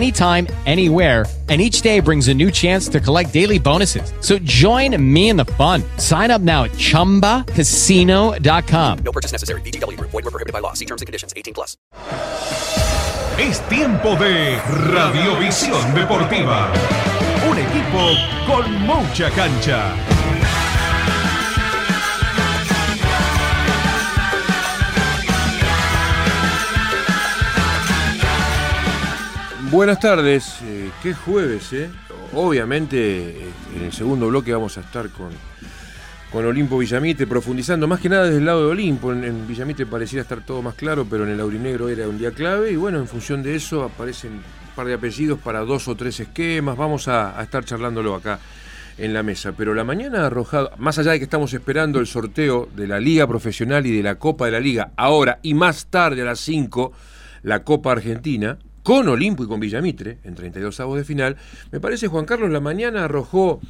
anytime, anywhere and each day brings a new chance to collect daily bonuses. So join me in the fun. Sign up now at ChumbaCasino.com. No purchase necessary. VGW Group. Void were prohibited by law. See terms and conditions. 18 plus. Es tiempo de Radiovisión Deportiva. Un equipo con mucha cancha. Buenas tardes, eh, qué jueves, ¿eh? Obviamente eh, en el segundo bloque vamos a estar con, con Olimpo Villamite, profundizando más que nada desde el lado de Olimpo. En, Villamite pareciera estar todo más claro, pero en el Aurinegro era un día clave y bueno, en función de eso aparecen un par de apellidos para dos o tres esquemas. Vamos a, a estar charlándolo acá en la mesa. Pero la mañana arrojado, más allá de que estamos esperando el sorteo de la Liga Profesional y de la Copa de la Liga, ahora y más tarde a las 5, la Copa Argentina, con Olimpo y con Villamitre, en 32 avos de final, me parece Juan Carlos la mañana arrojó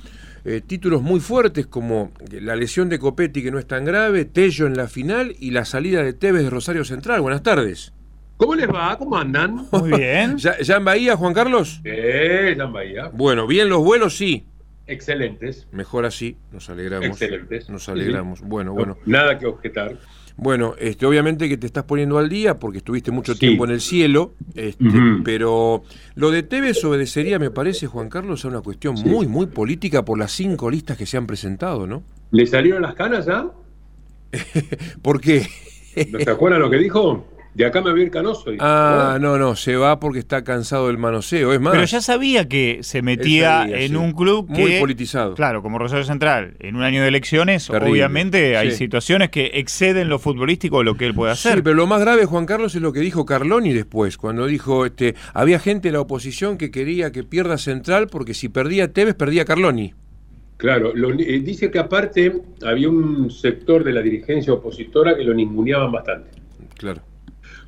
eh, títulos muy fuertes como la lesión de Copetti que no es tan grave, Tello en la final y la salida de Tevez de Rosario Central. Buenas tardes. ¿Cómo les va? ¿Cómo andan? Muy bien. ¿Ya, ya en Bahía, Juan Carlos? Eh, ya en Bahía. Bueno, bien los vuelos, sí. Excelentes. Mejor así, nos alegramos. Excelentes. Nos Sí, alegramos. sí. Bueno, bueno. Nada que objetar. Bueno, este, obviamente que te estás poniendo al día porque estuviste mucho Sí. tiempo en el cielo, este, pero lo de Tevez obedecería, me parece, Juan Carlos, a una cuestión Sí. muy, muy política por las cinco listas que se han presentado, ¿no? ¿Le salieron las canas ya? ¿Por qué? ¿No se acuerdan lo que dijo? De acá me voy a ir canoso. dijo. Ah, no, no, se va porque está cansado del manoseo, es más. Pero ya sabía que se metía sabía, en sí. un club que, Muy politizado. claro, como Rosario Central, en un año de elecciones, Terrible, obviamente hay sí. situaciones que exceden lo futbolístico o lo que él puede hacer. Sí, pero lo más grave, Juan Carlos, es lo que dijo Carloni después, cuando dijo, este, había gente de la oposición que quería que pierda Central porque si perdía Tevez, perdía Carloni. Claro, lo- eh, dice que aparte había un sector de la dirigencia opositora que lo ninguneaban bastante. Claro.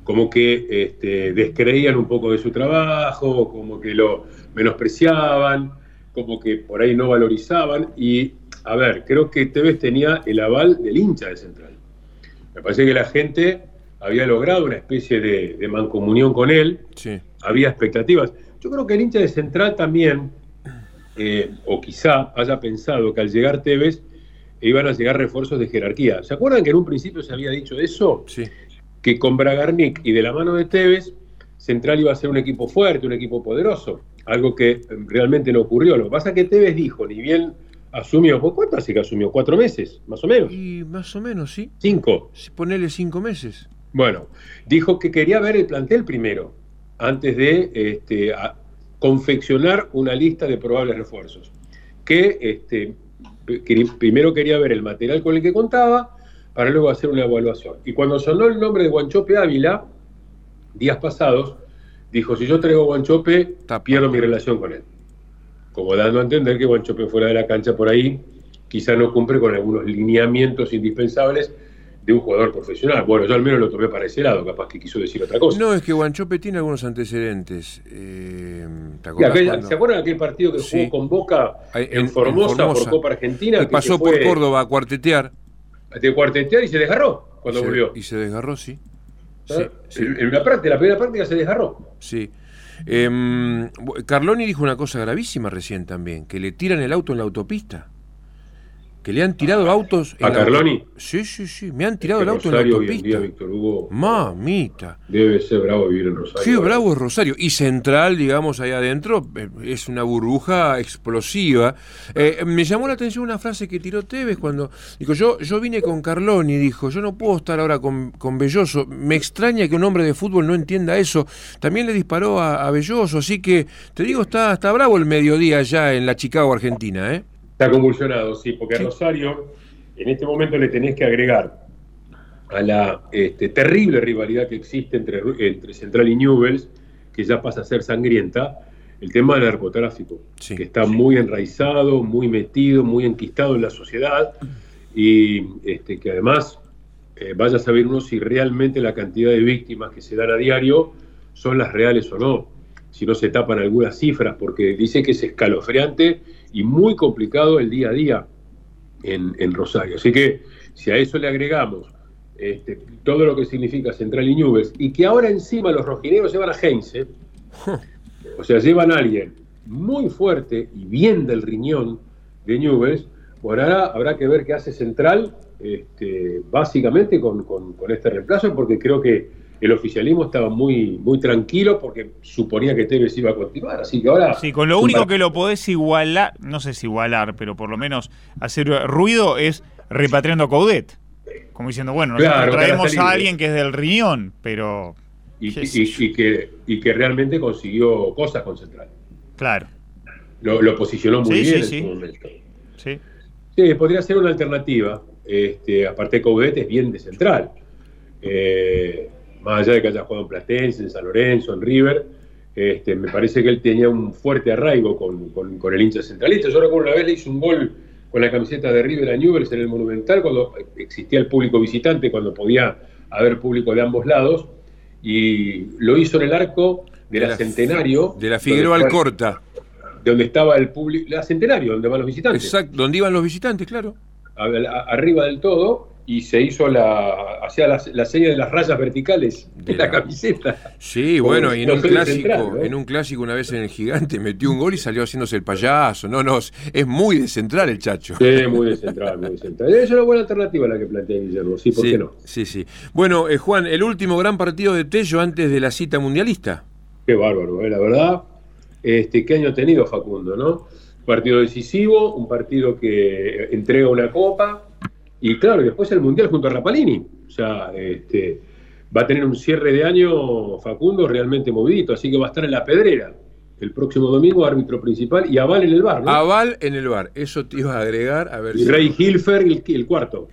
Como que este, descreían un poco de su trabajo, como que lo menospreciaban, como que por ahí no valorizaban. Y, a ver, creo que Tevez tenía el aval del hincha de Central. Me parece que la gente había logrado una especie de, de mancomunión con él, Sí. había expectativas. Yo creo que el hincha de Central también, eh, o quizá haya pensado que al llegar Tevez iban a llegar refuerzos de jerarquía. ¿Se acuerdan que en un principio se había dicho eso? Sí. Que con Bragarnik y de la mano de Tevez, Central iba a ser un equipo fuerte, un equipo poderoso. Algo que eh, realmente no ocurrió. Lo que pasa es que Tevez dijo, ni bien asumió, ¿por ¿cuánto hace que asumió? ¿Cuatro meses? Más o menos. Y más o menos, sí. ¿Cinco? Sí, Ponele cinco meses. Bueno, dijo que quería ver el plantel primero, antes de este, a- confeccionar una lista de probables refuerzos. Que, este, que primero quería ver el material con el que contaba, para luego hacer una evaluación. Y cuando sonó el nombre de Guanchope Ávila, días pasados, dijo, si yo traigo a Guanchope, pierdo mi relación con él. Como dando a entender que Guanchope fuera de la cancha por ahí, quizá no cumple con algunos lineamientos indispensables de un jugador profesional. Bueno, yo al menos lo tomé para ese lado, capaz que quiso decir otra cosa. No, es que Guanchope tiene algunos antecedentes. Eh, ¿te Y cuando- ¿Se acuerdan de aquel partido que Sí. jugó con Boca en, Formosa, Formosa, por Copa Argentina? que que pasó fue por Córdoba a cuartetear. De cuartetear y se desgarró cuando Se- volvió. Y se desgarró, sí. Sí, sí. En, la, práctica, la primera práctica se desgarró. Sí. Bu- Carloni dijo una cosa gravísima recién también, que le tiran el auto en la autopista. Que le han tirado autos. ¿A en Carloni? Sí, sí, sí. Me han tirado el Que auto en la Rosario hoy en día, autopista. Víctor Hugo, Mamita. debe ser bravo vivir en Rosario. Qué bravo es Rosario. Y Central, digamos, ahí adentro, eh, es una burbuja explosiva. Eh, me llamó la atención una frase que tiró Tevez cuando dijo, yo, yo vine con Carloni, dijo, yo no puedo estar ahora con, con Belloso. Me extraña que un hombre de fútbol no entienda eso. También le disparó a, a Belloso, así que, te digo, está, está bravo el mediodía allá en la Chicago, Argentina, ¿eh? Está convulsionado, sí, porque Sí. a Rosario en este momento le tenés que agregar a la este, terrible rivalidad que existe entre, entre Central y Newells, que ya pasa a ser sangrienta, el tema del narcotráfico, Sí, que está muy enraizado, muy metido, muy enquistado en la sociedad y este, que además eh, vaya a saber uno si realmente la cantidad de víctimas que se dan a diario son las reales o no, si no se tapan algunas cifras, porque dice que es escalofriante y muy complicado el día a día en, en Rosario. Así que si a eso le agregamos este, todo lo que significa Central y Newells, y que ahora encima los rojineros llevan a Heinze, o sea, llevan a alguien muy fuerte y bien del riñón de Newells, bueno, ahora habrá que ver qué hace Central, este, básicamente con, con- con este reemplazo, porque creo que el oficialismo estaba muy, muy tranquilo porque suponía que Tevez iba a continuar. Así que ahora. Sí, con lo único que lo podés igualar, no sé si igualar, pero por lo menos hacer ruido es repatriando a Coudet. Como diciendo, bueno, nosotros Claro, traemos a alguien que es del riñón, pero Y, que, y que realmente consiguió cosas con Central. claro, Lo, lo posicionó muy Sí, bien sí, en sí. su momento. sí. Sí, podría ser una alternativa. Este, aparte, Coudet es bien de central. Eh, más allá de que haya jugado en Platense, en San Lorenzo, en River, este, me parece que él tenía un fuerte arraigo con, con- con el hincha centralista. Yo recuerdo una vez le hizo un gol con la camiseta de River a Newell's en el Monumental cuando existía el público visitante, cuando podía haber público de ambos lados, y lo hizo en el arco de, la, Centenario. De la Figueroa Alcorta. Donde estaba el público, la Centenario, donde van los visitantes Exacto, donde iban los visitantes, claro. a- a- arriba del todo y se hizo la hacía la, la serie de las rayas verticales de la la- camiseta. Sí, bueno, y en un clásico, central, ¿no? en un clásico una vez en el gigante metió un gol y salió haciéndose el payaso. No, no, es muy de central el chacho. Sí, muy de central, muy de central. Es una buena alternativa la que plantea Guillermo, sí, ¿por sí, qué no? sí, sí. Bueno, eh, Juan, el último gran partido de Tello antes de la cita mundialista. Qué bárbaro, ¿eh? la verdad. Este, ¿Qué año ha tenido Facundo, no? Partido decisivo, un partido que entrega una copa y claro, y después el Mundial junto a Rapalini. O sea, este, va a tener un cierre de año Facundo realmente movidito, así que va a estar en la pedrera el próximo domingo, árbitro principal y Aval en el bar, ¿no? Aval en el bar, eso te iba a agregar, a ver y si- Rey Hilfer el, el cuarto.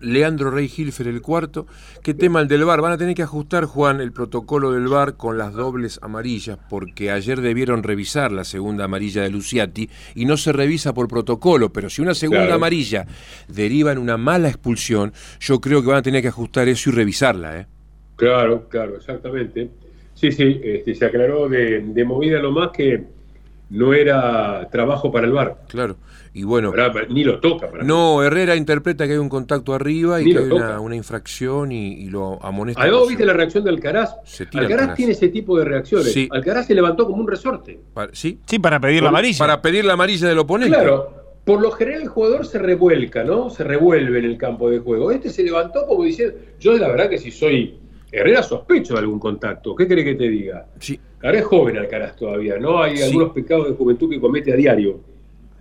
Leandro Rey Hilfer el cuarto. ¿Qué tema el del bar? Van a tener que ajustar, Juan, el protocolo del bar con las dobles amarillas, porque ayer debieron revisar la segunda amarilla de Luciati y no se revisa por protocolo, pero si una segunda Claro. amarilla deriva en una mala expulsión, yo creo que van a tener que ajustar eso y revisarla, ¿eh? Claro, claro, exactamente. Sí, sí, este, se aclaró de, de movida nomás que no era trabajo para el bar. Claro. Y bueno, Ni lo toca para no, Herrera interpreta que hay un contacto arriba y Ni que hay una, una infracción y, y lo amonesta. Además, por ¿viste la reacción de Alcaraz? Se tira Alcaraz, Alcaraz. tiene ese tipo de reacciones. Sí. Alcaraz se levantó como un resorte. ¿Sí? Sí, para pedir la amarilla. Para pedir la amarilla del oponente. Claro, por lo general el jugador se revuelca, ¿no? Se revuelve en el campo de juego. Este se levantó como diciendo, yo la verdad que si soy Herrera sospecho de algún contacto. ¿Qué querés que te diga? Sí. Ahora es joven Alcaraz todavía, ¿no? Hay Sí. algunos pecados de juventud que comete a diario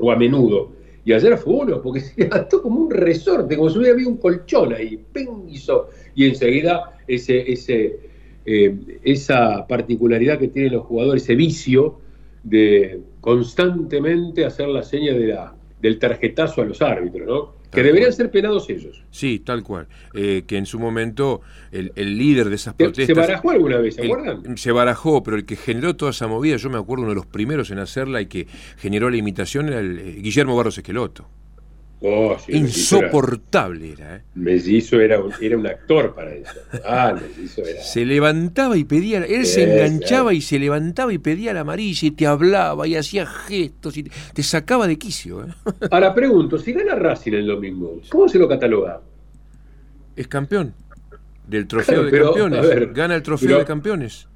o a menudo. Y ayer fue uno, porque se levantó como un resorte, como si hubiera habido un colchón ahí, ¡ping! hizo. Y enseguida ese, eh, esa particularidad que tienen los jugadores, ese vicio de constantemente hacer la seña de la, del tarjetazo a los árbitros, ¿no? Que deberían cual. ser penados ellos. Sí, tal cual. Eh, que en su momento el, el líder de esas Se- protestas. Se barajó alguna vez, ¿se el- acuerdan? se barajó, pero el que generó toda esa movida, yo me acuerdo uno de los primeros en hacerla y que generó la imitación era el, eh, Guillermo Barros Esqueloto. Oh, sí, Mellizo era- Insoportable era, ¿eh? Mellizo era un, era un actor para eso. Ah, Mellizo era. Se levantaba y pedía, él se enganchaba claro. y se levantaba y pedía la amarilla y te hablaba y hacía gestos y te, te sacaba de quicio. ¿eh? Ahora pregunto, si gana Racing el domingo, ¿cómo se lo cataloga? Es campeón del trofeo Claro, de pero, campeones. ver, Gana el trofeo pero- de campeones.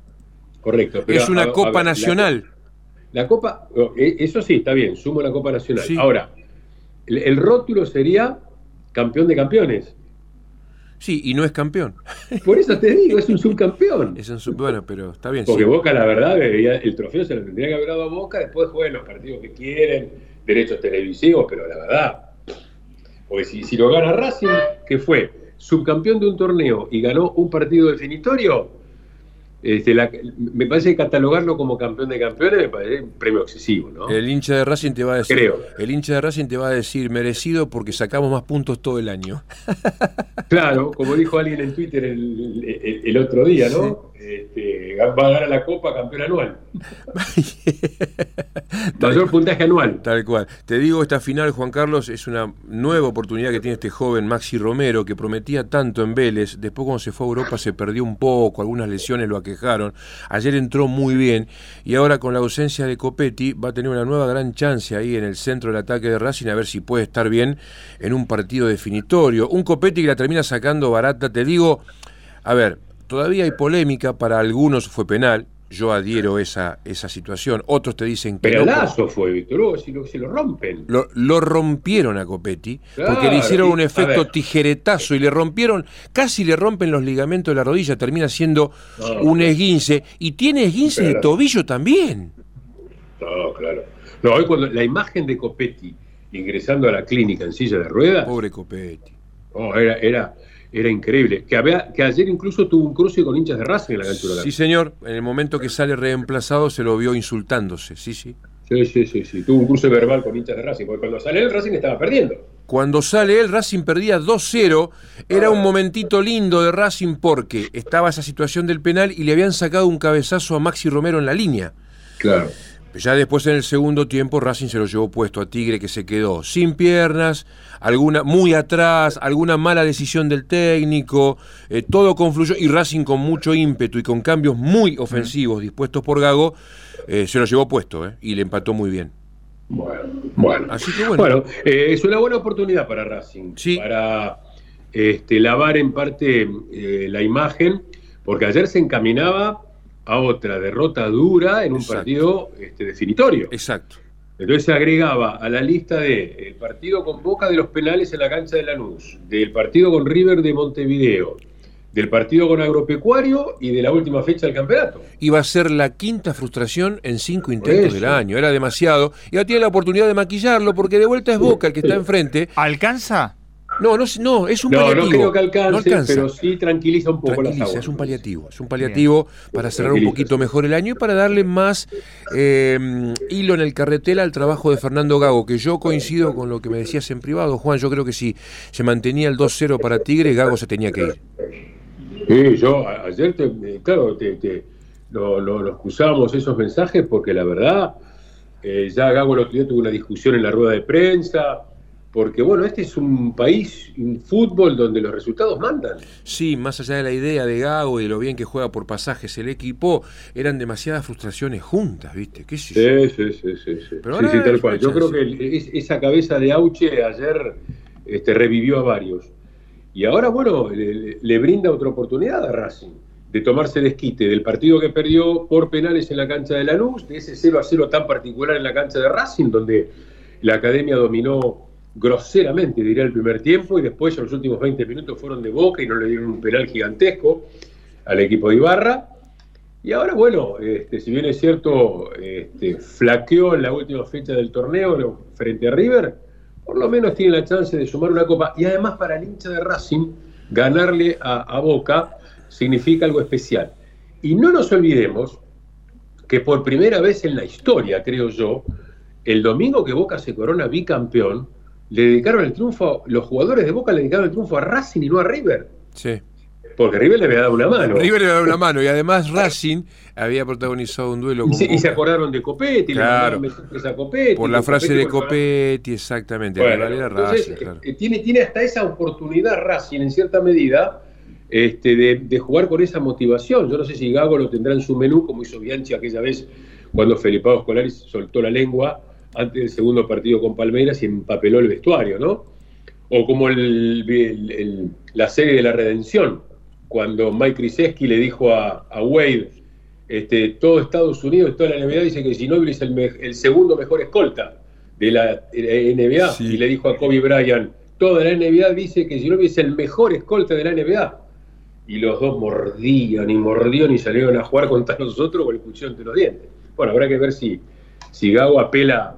Correcto. pero, es una a- a copa ver, nacional. La, Copa, oh, eh, eso sí, está bien, sumo la Copa Nacional. Sí. Ahora, el, el rótulo sería campeón de campeones. Sí, y no es campeón. Por eso te digo, es un subcampeón. Es un sub- bueno, pero está bien. Porque sí. Boca, la verdad, debería- el trofeo se lo tendría que haber dado a Boca, después jueguen los partidos que quieren, derechos televisivos, pero la verdad. Porque si, si lo gana Racing, que fue subcampeón de un torneo y ganó un partido definitorio, este, la- me parece que catalogarlo como campeón de campeones me parece un premio excesivo, ¿no? El hincha de Racing te va a decir, Creo. el hincha de Racing te va a decir merecido porque sacamos más puntos todo el año. Claro, como dijo alguien en Twitter el, el- el otro día, ¿no? Este, va a ganar la Copa campeón anual. Mayor puntaje anual. Tal cual. Te digo, esta final, Juan Carlos, es una nueva oportunidad que tiene este joven Maxi Romero, que prometía tanto en Vélez. Después, cuando se fue a Europa, se perdió un poco, algunas lesiones lo aquejaron. Ayer entró muy bien y ahora, con la ausencia de Copetti, va a tener una nueva gran chance ahí en el centro del ataque de Racing, a ver si puede estar bien en un partido definitorio. Un Copetti que la termina sacando barata, te digo. A ver, todavía hay polémica, para algunos fue penal. Yo adhiero esa, esa situación. Otros te dicen que Pero no. Lazo fue, Víctor Hugo, si lo, si lo rompen. Lo, lo rompieron a Copetti porque le hicieron un efecto tijeretazo y le rompieron, casi le rompen los ligamentos de la rodilla, termina siendo No. un esguince y tiene esguince de tobillo también. No, claro. No, hoy cuando la imagen de Copetti ingresando a la clínica en silla de ruedas, Pobre Copetti. oh, era, era, era increíble. Que, había, que ayer incluso tuvo un cruce con hinchas de Racing en la cancha Sí, señor, en el momento que sale reemplazado se lo vio insultándose, sí, sí. Sí, sí, sí, sí. Tuvo un cruce verbal con hinchas de Racing, porque cuando sale el Racing estaba perdiendo. Cuando sale él, Racing perdía 2-0. Era un momentito lindo de Racing porque estaba esa situación del penal y le habían sacado un cabezazo a Maxi Romero en la línea. Claro. Ya después en el segundo tiempo Racing se lo llevó puesto a Tigre que se quedó sin piernas, alguna muy atrás, alguna mala decisión del técnico, eh, todo confluyó y Racing con mucho ímpetu y con cambios muy ofensivos dispuestos por Gago eh, se lo llevó puesto eh, y le empató muy bien. Bueno, bueno. Así que bueno. Bueno, es una buena oportunidad para Racing, Sí. para este, lavar en parte la imagen, porque ayer se encaminaba a otra derrota dura en un Exacto. partido este, definitorio. Exacto. Entonces se agregaba a la lista de el partido con Boca de los penales en la cancha de Lanús, del partido con River de Montevideo, del partido con Agropecuario y de la última fecha del campeonato. Iba a ser la quinta frustración en cinco intentos del año, era demasiado. Y ahora tiene la oportunidad de maquillarlo porque de vuelta es Boca el que está enfrente. ¿Alcanza? No, no, no, es un No, paliativo. no creo que alcance, No pero sí tranquiliza un poco las Tranquiliza, aguas. es un paliativo, es un paliativo para cerrar un poquito mejor el año y para darle más eh, hilo en el carretel al trabajo de Fernando Gago, que yo coincido con lo que me decías en privado, Juan, yo creo que si se mantenía el 2-0 para Tigre, Gago se tenía que ir. Sí, yo ayer, te, claro, te, te- lo, lo- cruzábamos esos mensajes porque la verdad, eh, ya Gago el otro día tuvo una discusión en la rueda de prensa, porque bueno, este es un país, un fútbol donde los resultados mandan. Sí, más allá de la idea de Gago y de lo bien que juega por pasajes el equipo, eran demasiadas frustraciones juntas, ¿viste? Sí, sí, sí, sí. sí. Pero Sí, sí, tal cual. Yo creo que el- esa cabeza de Auche ayer este, revivió a varios. Y ahora, bueno, le, le- le brinda otra oportunidad a Racing de tomarse el esquite del partido que perdió por penales en la cancha de Lanús, de ese 0 a 0 tan particular en la cancha de Racing, donde la academia dominó groseramente, diría el primer tiempo, y después en los últimos 20 minutos fueron de boca y no le dieron un penal gigantesco al equipo de Ibarra. Y ahora, bueno, este, si bien es cierto, este, flaqueó en la última fecha del torneo frente a River, por lo menos tiene la chance de sumar una copa. Y además para el hincha de Racing, ganarle a, a Boca significa algo especial. Y no nos olvidemos que por primera vez en la historia, creo yo, el domingo que Boca se corona bicampeón, le dedicaron el triunfo, los jugadores de Boca le dedicaron el triunfo a Racing y no a River. Sí. Porque River le había dado una mano. River le da una mano y además Racing había protagonizado un duelo Y con se, y se acordaron de Copetti, le Claro. mandaron mensajes a Copetti. Por la frase de Copetti, exactamente. Bueno, era entonces, Racing, claro. eh, tiene, tiene hasta esa oportunidad Racing, en cierta medida, este, de, de jugar con esa motivación. Yo no sé si Gago lo tendrá en su menú, como hizo Bianchi aquella vez cuando Felipao Escolari soltó la lengua antes del segundo partido con Palmeiras y empapeló el vestuario, ¿no? O como el- el- el- la serie de la redención, cuando Mike Krzyzewski le dijo a, a Wade, este, todo Estados Unidos, toda la NBA dice que Ginóbili es el, me- el segundo mejor escolta de la NBA Sí. y le dijo a Kobe Bryant, toda la NBA dice que Ginobili es el mejor escolta de la NBA. Y los dos mordían y mordían y salieron a jugar contra nosotros con el cuchillo entre los dientes. Bueno, habrá que ver si, si Gago apela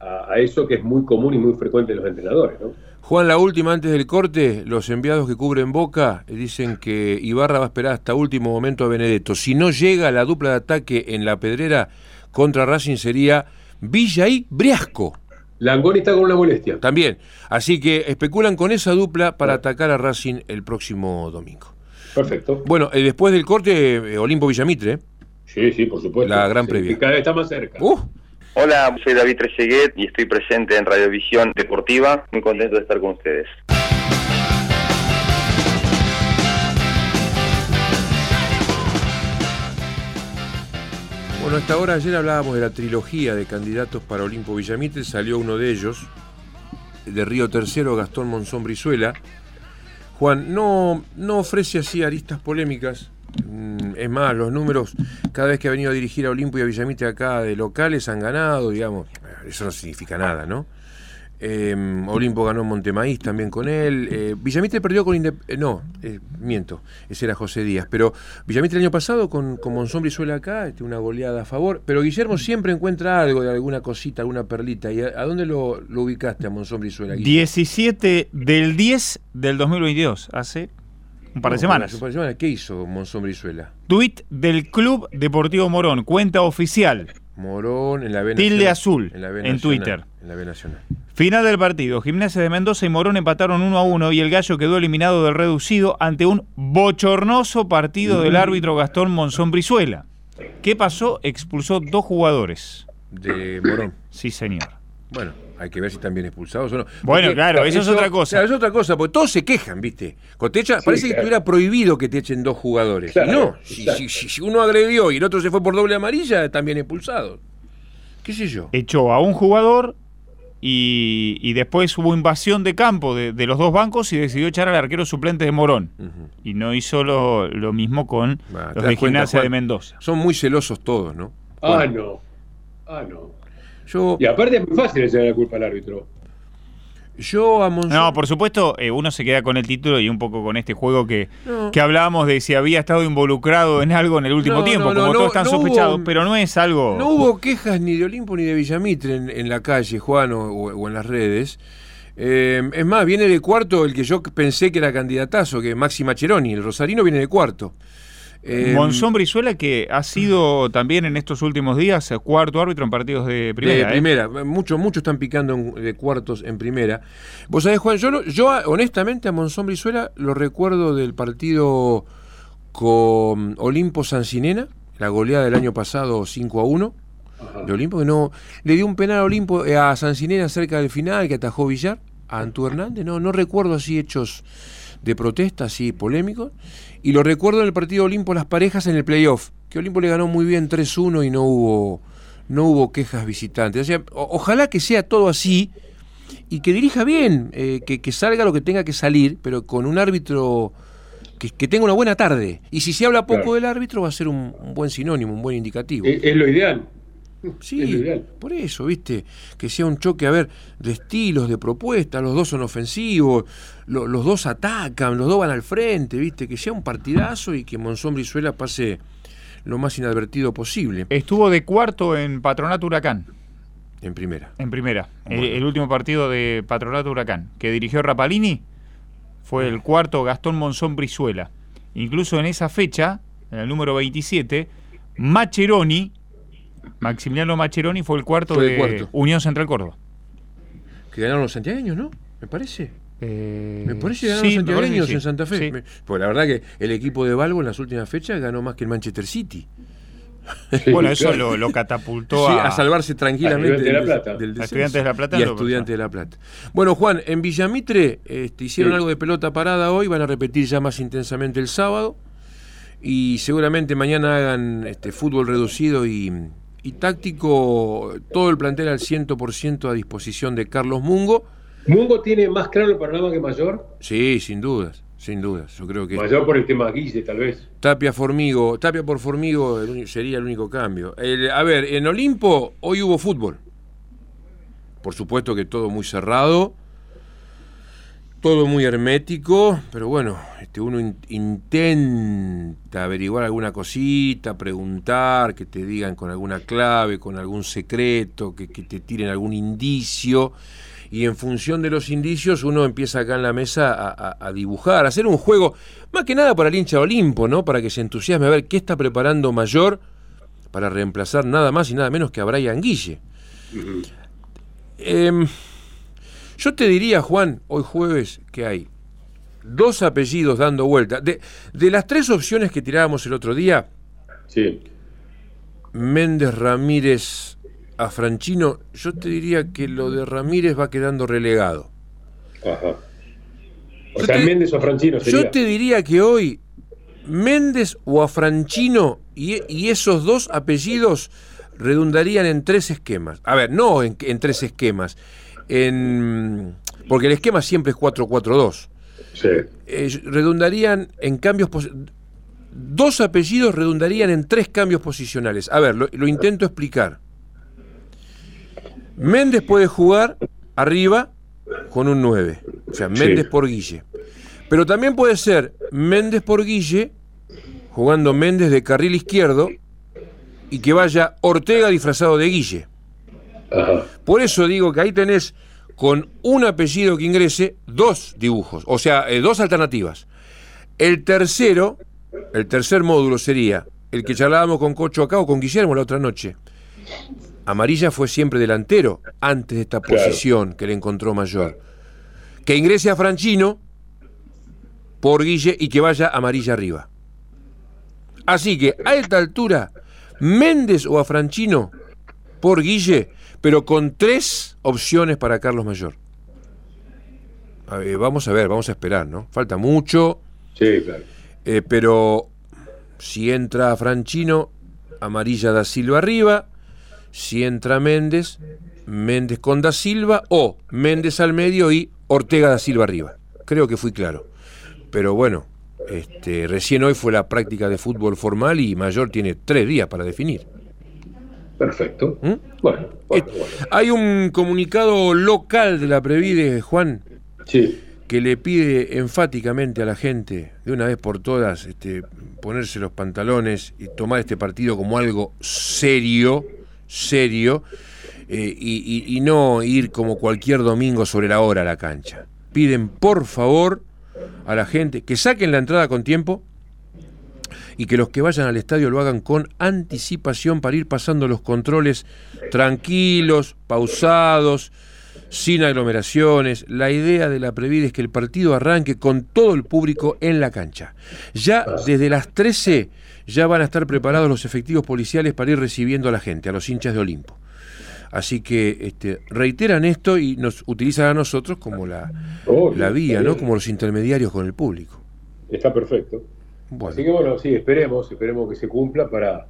a, a eso que es muy común y muy frecuente en los entrenadores, ¿no? Juan, la última antes del corte, los enviados que cubren Boca dicen que Ibarra va a esperar hasta último momento a Benedetto. Si no llega la dupla de ataque en la pedrera contra Racing sería Villa y Briasco Langoni está con una molestia. también. Así que especulan con esa dupla para atacar a Racing el próximo domingo. Perfecto. Bueno, eh, después del corte, eh, Olimpo Villamitre. ¿eh? Sí, sí, por supuesto. La gran Sí, previa. cada vez está más cerca. Uh, Hola, soy David Trezeguet y estoy presente en Radiovisión Deportiva. Muy contento de estar con ustedes. Bueno, hasta ahora ayer hablábamos de la trilogía de candidatos para Olimpo Villamitre, salió uno de ellos, de Río Tercero, Gastón Monzón Brizuela. Juan, no, no ofrece así aristas polémicas. Mm, Es más, los números, cada vez que ha venido a dirigir a Olimpo y a Villamitre acá de locales han ganado, digamos. Eso no significa nada, ¿no? Eh, Olimpo ganó Montemaíz también con él. Eh, Villamitre perdió con Indep- eh, no, eh, miento, ese era José Díaz. Pero Villamitre el año pasado con, con Monzón Brizuela acá, este, una goleada a favor. Pero Guillermo siempre encuentra algo de alguna cosita, alguna perlita. ¿Y a, dónde lo, ubicaste a Monzón Brizuela? Guille? 17 del 10 del 2022, hace un par de No, semanas. un par de semanas. ¿Qué hizo Monzón Brizuela? Tuit del Club Deportivo Morón, cuenta oficial. Morón en la B Tilde Nacional. azul, en, la B en Nacional, Twitter. En la B Nacional. Final del partido. Gimnasia de Mendoza y Morón empataron 1 a 1 y el Gallo quedó eliminado del reducido ante un bochornoso partido del árbitro Gastón Monzón Brizuela. ¿Qué pasó? Expulsó dos jugadores. De Morón. Sí, señor. Bueno, hay que ver si están bien expulsados o no. Bueno, Porque claro, eso es otra cosa. Claro, es otra cosa, porque todos se quejan, ¿viste? Cuando te echa- parece que claro. estuviera prohibido que te echen dos jugadores. Claro, Y no, si, exacto. si- si- si uno agredió y el otro se fue por doble amarilla, también expulsado. ¿Qué sé yo? Echó a un jugador y, y después hubo invasión de campo de, de los dos bancos y decidió echar al arquero suplente de Morón. Y no hizo lo, lo mismo con Bah, los de cuenta, Gimnasia Juan, de Mendoza. Son muy celosos todos, ¿no? Ah, Bueno, no. Ah, no. Yo, Y aparte es muy fácil echarle la culpa al árbitro. yo a Monzón... No, por supuesto, eh, uno se queda con el título y un poco con este juego que, No. que hablábamos de si había estado involucrado en algo en el último No, tiempo, no, no, como no, todos están no sospechados, hubo- pero no es algo... No hubo quejas ni de Olimpo ni de Villamitre en, en la calle, Juan, o, o en las redes. Eh, es más, viene de cuarto el que yo pensé que era candidatazo, que es Maxi Macheroni. El rosarino viene de cuarto. Eh, Monzón Brizuela, que ha sido también en estos últimos días eh, cuarto árbitro en partidos de primera. de ¿eh? primera. Muchos, muchos están picando en- de cuartos en primera. Vos sabés, Juan, yo, yo honestamente a Monzón Brizuela lo recuerdo del partido con Olimpo Sancinena, la goleada del año pasado 5 a 1. de Olimpo, que no le dio un penal a Olimpo eh, a Sancinena cerca del final, que atajó Villar, a Antú Hernández, no, no recuerdo así hechos de protesta, así polémicos, y lo recuerdo en el partido Olimpo las parejas en el playoff, que Olimpo le ganó muy bien 3-1 y no hubo, no hubo quejas visitantes. O sea, o- ojalá que sea todo así y que dirija bien, eh, que, que salga lo que tenga que salir, pero con un árbitro que, que tenga una buena tarde. Y si se habla poco Claro. del árbitro va a ser un, un buen sinónimo, un buen indicativo. Es, es lo ideal. Sí, Es lo ideal. por eso, viste, que sea un choque, a ver, de estilos, de propuestas, los dos son ofensivos, lo- los dos atacan, los dos van al frente, viste, que sea un partidazo y que Monzón Brizuela pase lo más inadvertido posible Estuvo de cuarto en Patronato Huracán, en primera. en primera. El, último partido de Patronato Huracán, que dirigió Rapalini, fue el cuarto Gastón Monzón Brizuela. Incluso en esa fecha, en el número 27, Macheroni, Maximiliano Macheroni fue el cuarto Fue el de cuarto. Unión Central Córdoba. Que ganaron los santiagueños, ¿no? Me parece. Eh, Me parece que ganaron sí, los santiagueños sí. en Santa Fe. Sí. Me- Pues la verdad que el equipo de Balbo en las últimas fechas ganó más que el Manchester City. Bueno, eso lo, lo catapultó Sí, a, a salvarse tranquilamente A Estudiantes de La del- Plata. del. Estudiantes de La Plata y a Estudiantes de La Plata. Bueno, Juan, en Villamitre este, hicieron Sí. algo de pelota parada hoy, van a repetir ya más intensamente el sábado y seguramente mañana hagan este, fútbol reducido y, y táctico, todo el plantel al 100% a disposición de Carlos Mungo. ¿Mungo tiene más claro el panorama que Mayor? Sí, sin dudas, sin dudas. Yo creo que... Mayor por el tema Guille, tal vez. Tapia Formigo, Tapia por Formigo sería el único cambio. El- a ver, en Olimpo hoy hubo fútbol. Por supuesto que todo muy cerrado, todo muy hermético, pero bueno, este, uno in- intenta averiguar alguna cosita, preguntar, que te digan con alguna clave, con algún secreto, que, que te tiren algún indicio, y en función de los indicios uno empieza acá en la mesa a, a- a dibujar, a hacer un juego, más que nada para el hincha Olimpo, ¿no? Para que se entusiasme a ver qué está preparando Mayor para reemplazar nada más y nada menos que a Brian Guille. Em, yo te diría, Juan, hoy jueves, que hay dos apellidos dando vuelta. De, de las tres opciones que tirábamos el otro día, Sí. Méndez, Ramírez, a Franchino, yo te diría que lo de Ramírez va quedando relegado. Ajá. O Yo sea, te- Méndez o Franchino sería. Yo te diría que hoy Méndez o a Franchino y, y esos dos apellidos redundarían en tres esquemas. A ver, no en, en tres esquemas, en, porque el esquema siempre es 4-4-2. Sí. Eh, redundarían en cambios... Dos apellidos redundarían en tres cambios posicionales. A ver, lo, lo intento explicar. Méndez puede jugar arriba con un 9. O sea, Sí. Méndez por Guille. Pero también puede ser Méndez por Guille, jugando Méndez de carril izquierdo, y que vaya Ortega disfrazado de Guille. Ajá. Por eso digo que ahí tenés con un apellido que ingrese dos dibujos, o sea, eh, dos alternativas. El tercero, el tercer módulo sería el que charlábamos con Cocho acá o con Guillermo la otra noche. Amarilla fue siempre delantero antes de esta Claro. posición que le encontró mayor. Que ingrese a Franchino por Guille y que vaya Amarilla arriba. Así que a esta altura, Méndez o a Franchino por Guille, pero con tres opciones para Carlos Mayor. A ver, vamos a ver, vamos a esperar, ¿no? Falta mucho, Sí, claro. eh, pero si entra Franchino, Amarilla da Silva arriba, si entra Méndez, Méndez con da Silva o Méndez al medio y Ortega da Silva arriba. Creo que fui claro. Pero bueno, este, recién hoy fue la práctica de fútbol formal y Mayor tiene tres días para definir. Perfecto. ¿Mm? Bueno, bueno, Eh, bueno. Hay un comunicado local de la Previde, Juan, Sí. que le pide enfáticamente a la gente, de una vez por todas, este, ponerse los pantalones y tomar este partido como algo serio, serio, eh, y, y- y no ir como cualquier domingo sobre la hora a la cancha. Piden, por favor, a la gente que saquen la entrada con tiempo y que los que vayan al estadio lo hagan con anticipación para ir pasando los controles tranquilos, pausados, sin aglomeraciones. La idea de la Previde es que el partido arranque con todo el público en la cancha. Ya desde las 13 ya van a estar preparados los efectivos policiales para ir recibiendo a la gente, a los hinchas de Olimpo. Así que este, reiteran esto y nos utilizan a nosotros como la, la vía, ¿no? Como los intermediarios con el público. Está perfecto. Bueno. Así que bueno, sí, esperemos, esperemos que se cumpla para,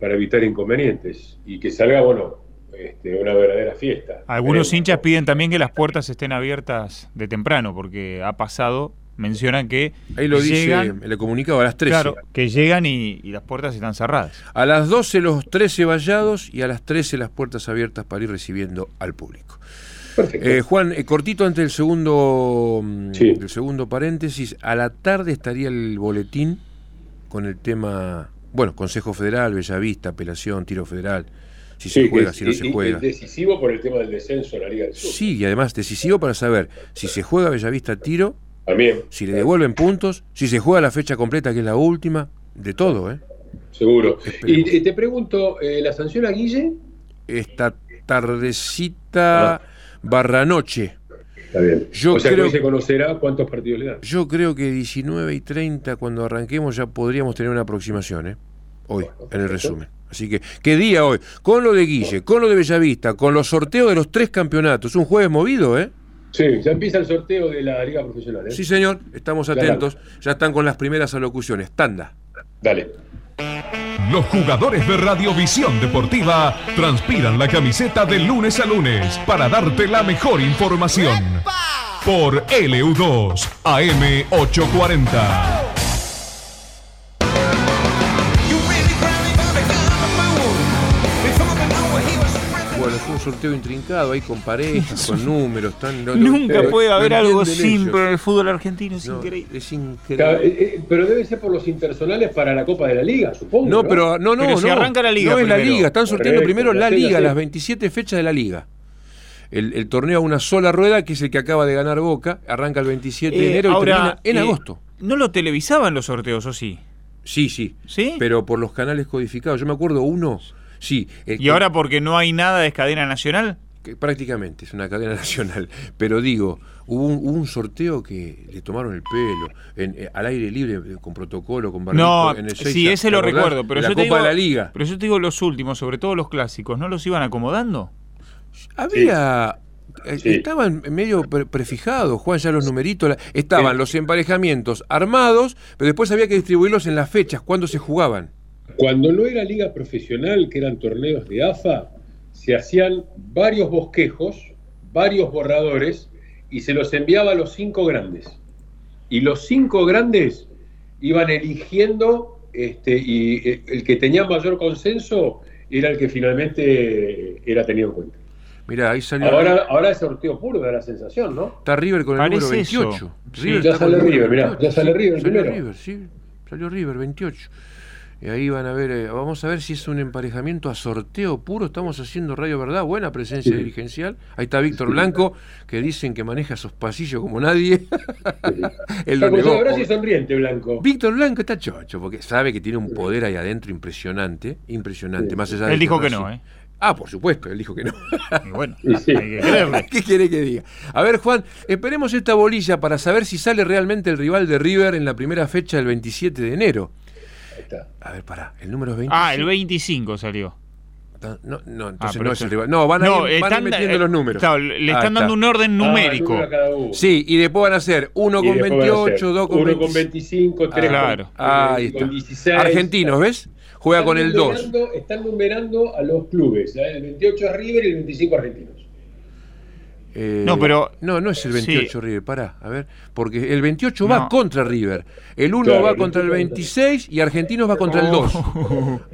para evitar inconvenientes y que salga, bueno, este, una verdadera fiesta. Algunos Esperemos. hinchas piden también que las puertas estén abiertas de temprano, porque ha pasado, mencionan que Ahí lo dice llegan, el comunicado a las 13. claro, que llegan y, y las puertas están cerradas. A las 12 los 13 vallados y a las 13 las puertas abiertas para ir recibiendo al público. Perfecto. Eh, Juan, eh, cortito antes del segundo, mm, Sí. del segundo paréntesis, a la tarde estaría el boletín con el tema, bueno, Consejo Federal, Bellavista, apelación, tiro federal, si Sí, se juega, si no se juega. es decisivo por el tema del descenso en la Liga del Sur. Sí, y además decisivo para saber si se juega Bellavista tiro, También, si le devuelven puntos, si se juega la fecha completa, que es la última, de todo, ¿eh? seguro. Esperemos. Y, te pregunto, eh, ¿la sanción a Guille? Esta tardecita barra noche. Está bien. Yo o sea, creo- que se conocerá cuántos partidos le dan. Yo creo que 19 y 30, cuando arranquemos, ya podríamos tener una aproximación, ¿eh? Hoy, en el resumen. Así que, ¿qué día hoy? Con lo de Guille, con lo de Bellavista, con los sorteos de los tres campeonatos. Un jueves movido, ¿eh? Sí, ya empieza el sorteo de la Liga Profesional. ¿eh? Sí, señor, estamos atentos. Ya están con las primeras alocuciones. Tanda. Dale. Los jugadores de Radiovisión Deportiva transpiran la camiseta de lunes a lunes para darte la mejor información. Por LU2 AM840. Un sorteo intrincado ahí con parejas, con números. Tan, no- Nunca puede haber algo simple en el fútbol argentino, es No, increíble. es increíble. eh, eh, pero debe ser por los intersonales para la Copa de la Liga, supongo. No, pero no, no, Pero si arranca la liga No es la liga, están sorteando Correcto, primero la liga, las 27 fechas de la liga. El, el torneo a una sola rueda, que es el que acaba de ganar Boca, arranca el 27 de Eh, enero y ahora, termina en eh, agosto. ¿No lo televisaban los sorteos o sí? Sí, sí. ¿Sí? Pero por los canales codificados. Yo me acuerdo uno, sí. el ¿Y que- ahora porque no hay nada es cadena nacional? que prácticamente es una cadena nacional, pero digo, hubo un, hubo un sorteo que le tomaron el pelo, en, eh, al aire libre, eh, con protocolo, con barbijo, No, en el sí, Seiza, ese ¿te lo acordás? recuerdo, pero la yo Copa te digo, de la Liga. Pero yo te digo los últimos, sobre todo los clásicos, ¿no los iban acomodando? Había. eh, Sí. Estaban medio pre- prefijados, Juan, ya los numeritos. la- estaban los emparejamientos armados, pero después había que distribuirlos en las fechas, cuando se jugaban. Cuando no era liga profesional, que eran torneos de AFA, se hacían varios bosquejos, varios borradores, y se los enviaba a los cinco grandes. Y los cinco grandes iban eligiendo, este, y eh, el que tenía mayor consenso era el que finalmente era tenido en cuenta. Mirá, ahí salió. Ahora, ahora es sorteo puro, da la sensación, ¿no? Está River con el Parece número eso. 28. Sí. River Ya sale River, mirá, 28, ya sale sí, River Salió primero. River, sí. Salió River 28. Y ahí van a ver, eh, vamos a ver si es un emparejamiento a sorteo puro. Estamos haciendo Radio Verdad, buena presencia Sí. dirigencial. Ahí está Víctor Blanco, que dicen que maneja esos pasillos como nadie. Él lo negó. abrazo y sonriente, Blanco. Víctor Blanco está chocho, porque sabe que tiene un poder ahí adentro impresionante, impresionante, Sí. más allá de Él dijo que no ¿eh? Ah, por supuesto, él dijo que no. Y bueno, Y sí. hay que creerle. ¿Qué quiere que diga? A ver, Juan, esperemos esta bolilla para saber si sale realmente el rival de River en la primera fecha del 27 de enero. Está. A ver, pará, el número es 25. Ah, el 25 salió. No, no, Ah, entonces pero no es el rival. No, van a ir, van a ir están- metiendo eh, los números. claro, le están está. dando un orden Ah, numérico. número a cada uno. Sí, y después van a ser 1 Y con después van a 28, ser 2 con, uno 25. con 25, 3 Claro. con, Ahí con está. 16. Argentinos, ¿ves? Juega Están con el 2. numerando- Están numerando a los clubes. ¿eh? El 28 es River y el 25 Argentinos. Eh, No, pero- No, no es el 28 Sí. River, pará, a ver. Porque el 28 va contra River. El 1 Claro, va contra el 28 26 y Argentinos va contra el 2.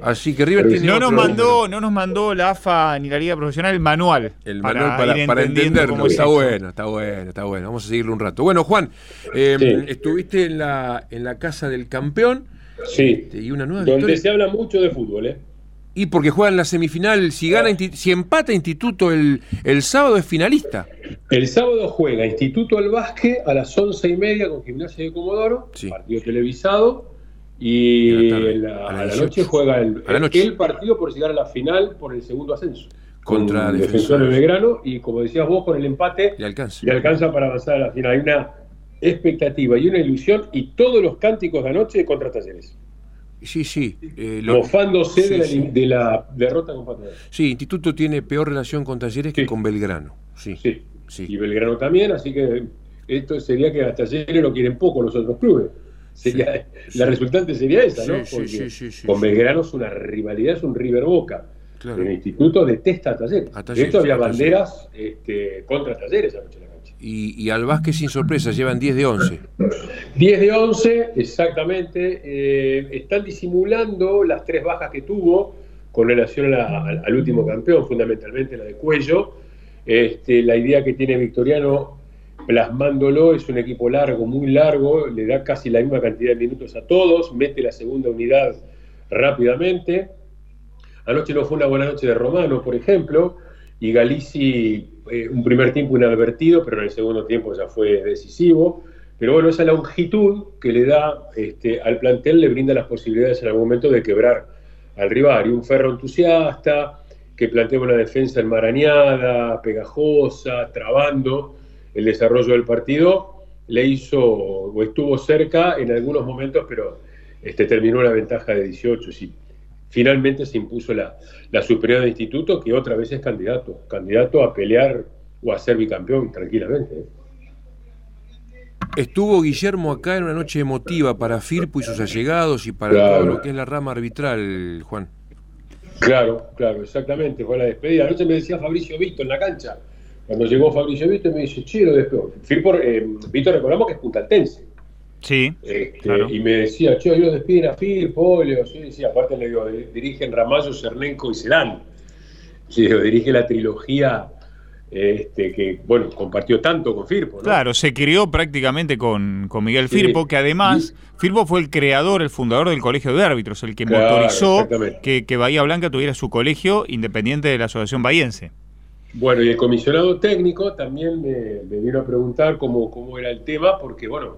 Así que River tiene No nos mandó, no nos mandó la AFA ni la Liga Profesional el manual. El manual para, para entenderlo. es Está bueno, está bueno, está bueno. Vamos a seguirlo un rato. Bueno, Juan, eh, Sí. estuviste en la, en la casa del campeón Sí. y una nueva Donde victoria. se habla mucho de fútbol, ¿eh? Y porque juega en la semifinal, si gana, si empata Instituto el, el sábado es finalista. El sábado juega Instituto del Básquet a las once y media con Gimnasia de Comodoro, Sí. partido televisado, y a la tarde, en la- a la a la 18. noche juega el, noche. partido por llegar a la final por el segundo ascenso. Contra con. Defensor de Belgrano, y como decías vos, con el empate Le alcanza. le alcanza para avanzar a la final. Hay una expectativa y una ilusión, y todos los cánticos de anoche contra Talleres, Sí, sí. eh, lo- mofándose sí, de, la, sí. de la derrota con. Sí, Instituto tiene peor relación con Talleres que con Belgrano. Sí. Sí. Y Belgrano también, así que esto sería que a Talleres lo quieren poco los otros clubes. Sería, la resultante sería esa, ¿no? Porque con. Belgrano es una rivalidad, es un River Boca. Claro. El instituto detesta a Talleres. A de hecho, había banderas este, contra Talleres anoche. Y, y al Vázquez sin sorpresa, llevan 10 de 11. 10 de 11, exactamente. eh, están disimulando las tres bajas que tuvo con relación a la- al, al último campeón, fundamentalmente la de Cuello. Este, la idea que tiene Victoriano plasmándolo es un equipo largo, muy largo, le da casi la misma cantidad de minutos a todos, mete la segunda unidad rápidamente. Anoche no fue una buena noche de Romano, por ejemplo, y Galici eh, un primer tiempo inadvertido, pero en el segundo tiempo ya fue decisivo. Pero bueno, esa longitud que le da este, al plantel le brinda las posibilidades en algún momento de quebrar al rival. Y un ferro entusiasta que plantea una defensa enmarañada, pegajosa, trabando el desarrollo del partido, le hizo o estuvo cerca en algunos momentos, pero este, terminó la ventaja de 18. Sí, finalmente se impuso la, la superioridad del instituto, que otra vez es candidato, candidato a pelear o a ser bicampeón tranquilamente. ¿eh? Estuvo Guillermo acá en una noche emotiva para Firpo y sus allegados y para Claro. todo lo que es la rama arbitral, Juan. Claro, claro, exactamente, fue la despedida. Anoche me decía Fabricio Vito en la cancha. Cuando llegó Fabricio Vito me dice, che, lo. Firpo, eh, Vito recordamos que es puntaltense. Sí, Este, Claro. Y me decía, che, ellos despiden a Firpo, sí, sí, aparte le digo, dirigen Ramallo, Cernenco y Serán. sí, lo dirige la trilogía este, que, bueno, compartió tanto con Firpo. ¿no? Claro, se crió prácticamente con, con Miguel Sí. Firpo, que además, Firpo fue el creador, el fundador del Colegio de Árbitros, el que Claro, motorizó que, que Bahía Blanca tuviera su colegio independiente de la Asociación Bahiense. Bueno, y el comisionado técnico también me, me vino a preguntar cómo, cómo era el tema, porque, bueno,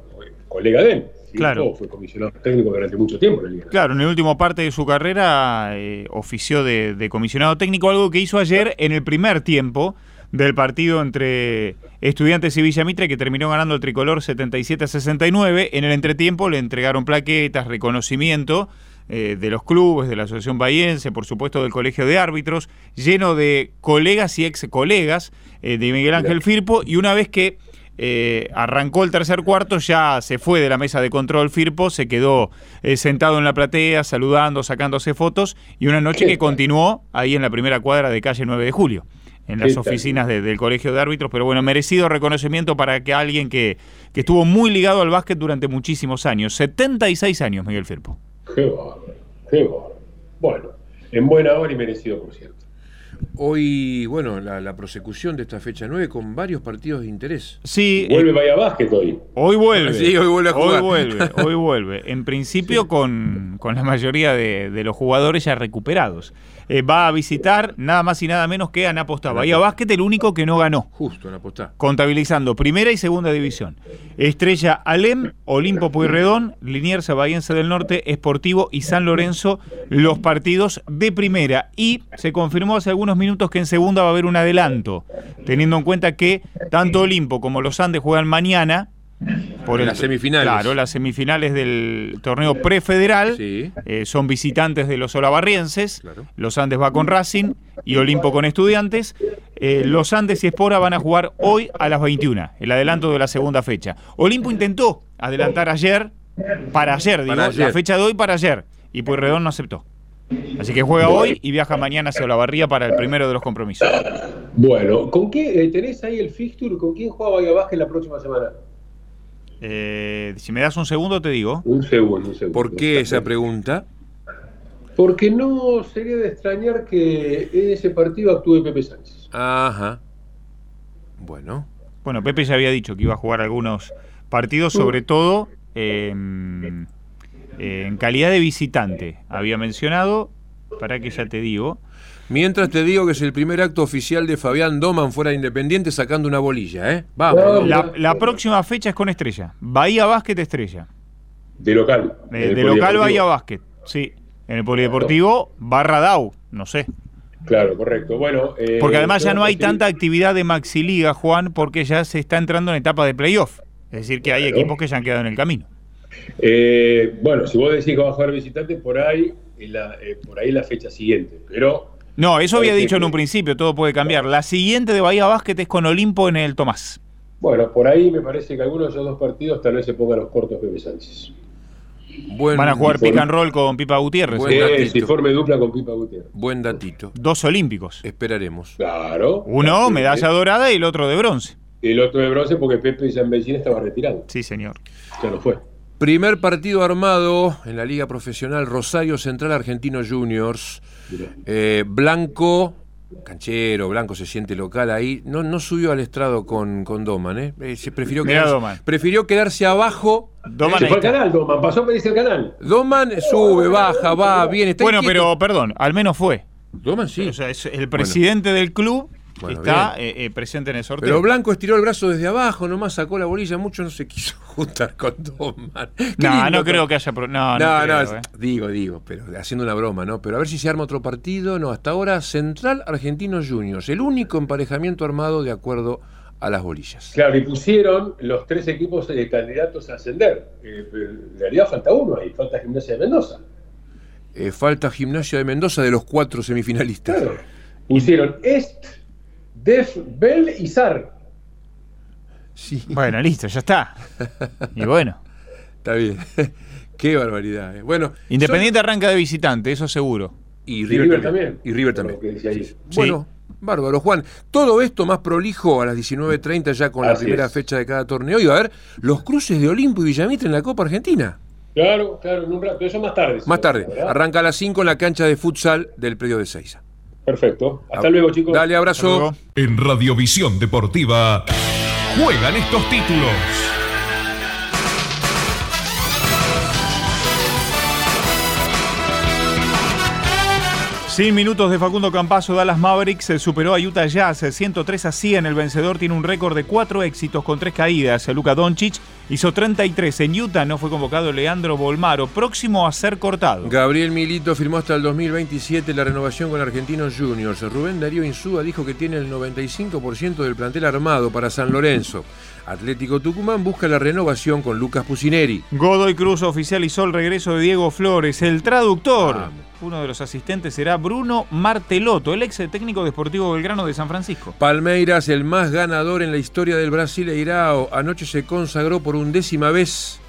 colega de él. Claro. Fue comisionado técnico durante mucho tiempo en la Liga. Claro, en el último parte de su carrera eh, ofició de, de comisionado técnico, algo que hizo ayer en el primer tiempo del partido entre Estudiantes y Villamitre, que terminó ganando el tricolor 77 a 69. En el entretiempo le entregaron plaquetas, reconocimiento eh, de los clubes, de la Asociación Bahiense, por supuesto del Colegio de Árbitros, lleno de colegas y ex colegas eh, de Miguel Ángel Firpo, y una vez que eh, arrancó el tercer cuarto, ya se fue de la mesa de control Firpo, se quedó eh, sentado en la platea, saludando, sacándose fotos, y una noche que continuó ahí en la primera cuadra de calle 9 de julio, en las oficinas de- del Colegio de Árbitros, pero bueno, merecido reconocimiento para que alguien que, que estuvo muy ligado al básquet durante muchísimos años, 76 años Miguel Firpo. Qué bárbaro, qué bárbaro. Bueno, en buena hora y merecido, por cierto. Hoy, bueno, la, la prosecución de esta fecha 9 con varios partidos de interés. Sí, Vuelve eh, Bahía Básquet hoy. Hoy vuelve. Sí, hoy vuelve a jugar. Hoy vuelve, hoy vuelve. En principio con, con la mayoría de, de los jugadores ya recuperados. Eh, va a visitar nada más y nada menos que Anaposta. Bahía Básquet, el único que no ganó. Justo en apostar. Contabilizando primera y segunda división. Estrella Alem, Olimpo Pueyrredón, Liniers Bahiense del Norte, Esportivo y San Lorenzo, los partidos de primera. Y se confirmó hace algunos minutos que en segunda va a haber un adelanto, teniendo en cuenta que tanto Olimpo como los Andes juegan mañana. Por Las semifinales. Claro, las semifinales del torneo prefederal. Sí. Eh, son visitantes de los olavarrienses. Claro. Los Andes va con Racing y Olimpo con Estudiantes. Eh, los Andes y Espora van a jugar hoy a las 21, el adelanto de la segunda fecha. Olimpo intentó adelantar ayer, para ayer, digo, Para ayer. la fecha de hoy para ayer, y Pueyrredón no aceptó. Así que juega hoy y viaja mañana hacia Olavarría para el primero de los compromisos. Bueno, ¿con qué eh, tenés ahí el fixture? ¿Con quién juega Bahía Básquet la próxima semana? Eh, si me das un segundo, te digo. Un segundo, un segundo. ¿Por qué esa pregunta? Porque no sería de extrañar que en ese partido actúe Pepe Sánchez. Ajá. Bueno. Bueno, Pepe ya había dicho que iba a jugar algunos partidos, sobre todo eh, eh, en calidad de visitante. Había mencionado, para que ya te digo, Mientras te digo que es el primer acto oficial de Fabián Doman fuera de Independiente sacando una bolilla, ¿eh? Vamos. La, la próxima fecha es con Estrella. Bahía Básquet Estrella. De local. De, local. Bahía Básquet, sí. En el Polideportivo barra Dau, no sé. Claro, correcto. Bueno, eh, Porque además ya no hay tanta actividad de Maxi Liga, Juan, porque ya se está entrando en etapa de playoff. Es decir, que hay equipos que ya han quedado en el camino. Eh, bueno, si vos decís que va a jugar visitante, por ahí, la, eh, por ahí la fecha siguiente. Pero No, eso había dicho en un principio, todo puede cambiar. La siguiente de Bahía Básquet es con Olimpo en el Tomás. bueno, por ahí me parece que algunos de esos dos partidos tal vez se pongan los cortos Pepe Sánchez. Buen, Van a jugar pick and roll con Pipa Gutiérrez. Buen ¿eh? Si forme dupla con Pipa Gutiérrez. Buen datito. Dos olímpicos. Esperaremos. Claro. Uno Claro, medalla dorada y el otro de bronce. El otro de bronce porque Pepe ya en Beijing estaba retirado. Sí, señor. Ya no fue. Primer partido armado en la Liga Profesional Rosario Central Argentino Juniors. Eh, Blanco, canchero, Blanco se siente local ahí. No, no subió al estrado con, con Doman, ¿eh? Eh, se prefirió, quedarse, Doman. prefirió quedarse abajo. Doman se fue al canal, Doman. Pasó a pedirse el canal. Doman sube, baja, va, viene. Está Bueno, inquieto. pero perdón, al menos fue. Doman sí. O sea, es el presidente del club Bueno, está eh, eh, presente en el sorteo. Pero Blanco estiró el brazo desde abajo, nomás sacó la bolilla, mucho no se quiso juntar con Doman. Qué no, no creo que haya. pro- No, no, No, no, creo, es- eh. digo, digo, pero haciendo una broma, ¿no? Pero a ver si se arma otro partido. No, hasta ahora Central Argentinos Juniors, el único emparejamiento armado de acuerdo a las bolillas. Claro, y pusieron los tres equipos eh, candidatos a ascender. Eh, en realidad falta uno ahí, falta Gimnasia de Mendoza. Eh, falta Gimnasia de Mendoza de los cuatro semifinalistas. Claro. Pusieron Est, Def, Bell y Sar. Sí, Bueno, listo, ya está. Y bueno, está bien. Qué barbaridad. eh. Bueno, Independiente arranca de visitante, eso seguro. y Y River, también. también. Y River también. Sí. Bueno, bárbaro, Juan. Todo esto más prolijo a las 19.30 ya con la primera es. fecha de cada torneo. Y va a haber los cruces de Olimpo y Villamitre en la Copa Argentina. Claro, claro, en un rato. Eso más tarde. Más tarde. ¿verdad? Arranca a las 5 en la cancha de futsal del predio de Seiza. Perfecto. Hasta luego, chicos. Dale, abrazo. En Radiovisión Deportiva juegan estos títulos. Sin minutos de Facundo Campazo, Dallas Mavericks eh, superó a Utah Jazz eh, 103 a 100. El vencedor tiene un récord de cuatro éxitos con tres caídas. Luka Doncic hizo 33. En Utah no fue convocado Leandro Bolmaro, próximo a ser cortado. Gabriel Milito firmó hasta el 2027 la renovación con Argentinos Juniors. Rubén Darío Insúa dijo que tiene el 95% del plantel armado para San Lorenzo. Atlético Tucumán busca la renovación con Lucas Pusineri. Godoy Cruz oficializó el regreso de Diego Flores. El traductor, Vamos. uno de los asistentes, será Bruno Martelotto, el ex técnico deportivo Belgrano de San Francisco. Palmeiras, el más ganador en la historia del Brasileirao, anoche se consagró por undécima vez.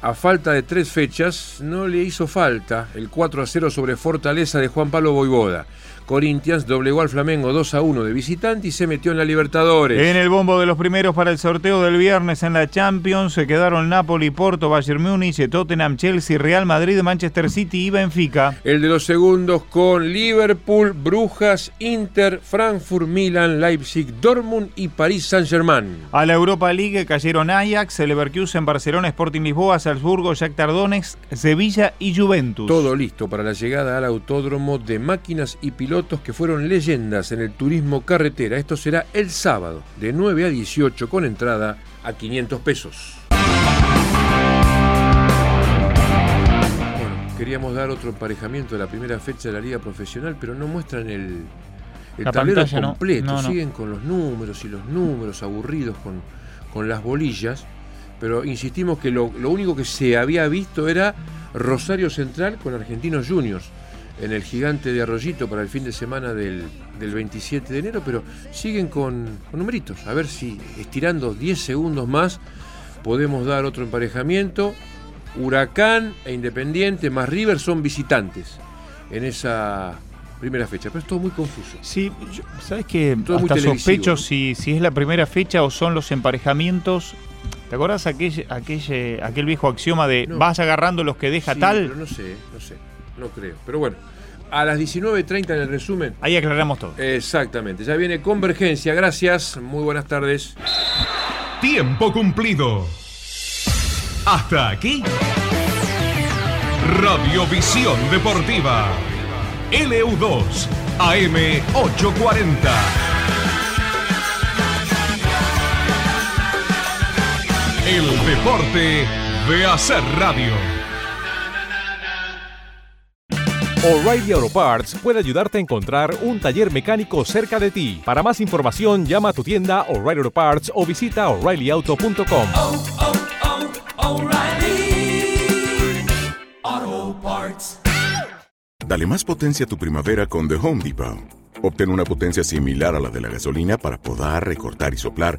A falta de tres fechas, no le hizo falta el 4 a 0 sobre Fortaleza de Juan Pablo Boivoda. Corinthians doblegó al Flamengo 2 a 1 de visitante y se metió en la Libertadores. En el bombo de los primeros para el sorteo del viernes en la Champions se quedaron Napoli, Porto, Bayern Múnich, Tottenham, Chelsea, Real Madrid, Manchester City y Benfica. El de los segundos con Liverpool, Brujas, Inter, Frankfurt, Milan, Leipzig, Dortmund y París Saint-Germain. A la Europa League cayeron Ajax, Leverkusen, Barcelona, Sporting Lisboa, Salzburgo, Shakhtar Donetsk, Sevilla y Juventus. Todo listo para la llegada al autódromo de máquinas y pilotos que fueron leyendas en el turismo carretera. Esto será el sábado de 9 a 18 con entrada a 500 pesos. Bueno, queríamos dar otro emparejamiento de la primera fecha de la liga profesional, pero no muestran el, el La tablero pantalla no. completo. No, no. Siguen con los números y los números aburridos con, con las bolillas. Pero insistimos que lo, lo único que se había visto era Rosario Central con Argentinos Juniors en el gigante de Arroyito para el fin de semana del, del 27 de enero, pero siguen con, con numeritos. A ver si estirando 10 segundos más podemos dar otro emparejamiento. Huracán e Independiente más River son visitantes en esa primera fecha, pero es todo muy confuso. Sí, yo- ¿sabes muy Hasta sospecho ¿no? si, si es la primera fecha o son los emparejamientos. ¿Te acordás aquel, aquel, aquel viejo axioma de No. vas agarrando los que deja Sí, tal? pero no sé, no sé, no creo. Pero bueno, a las 19.30 en el resumen. Ahí aclaramos todo. Exactamente, ya viene Convergencia, gracias, muy buenas tardes. Tiempo cumplido. Hasta aquí. Radiovisión Deportiva. LU2 AM840. El deporte de hacer radio. O'Reilly Auto Parts puede ayudarte a encontrar un taller mecánico cerca de ti. Para más información, llama a tu tienda O'Reilly Auto Parts o visita oreillyauto.com. Dale más potencia a tu primavera con The Home Depot. Obtén una potencia similar a la de la gasolina para podar, recortar y soplar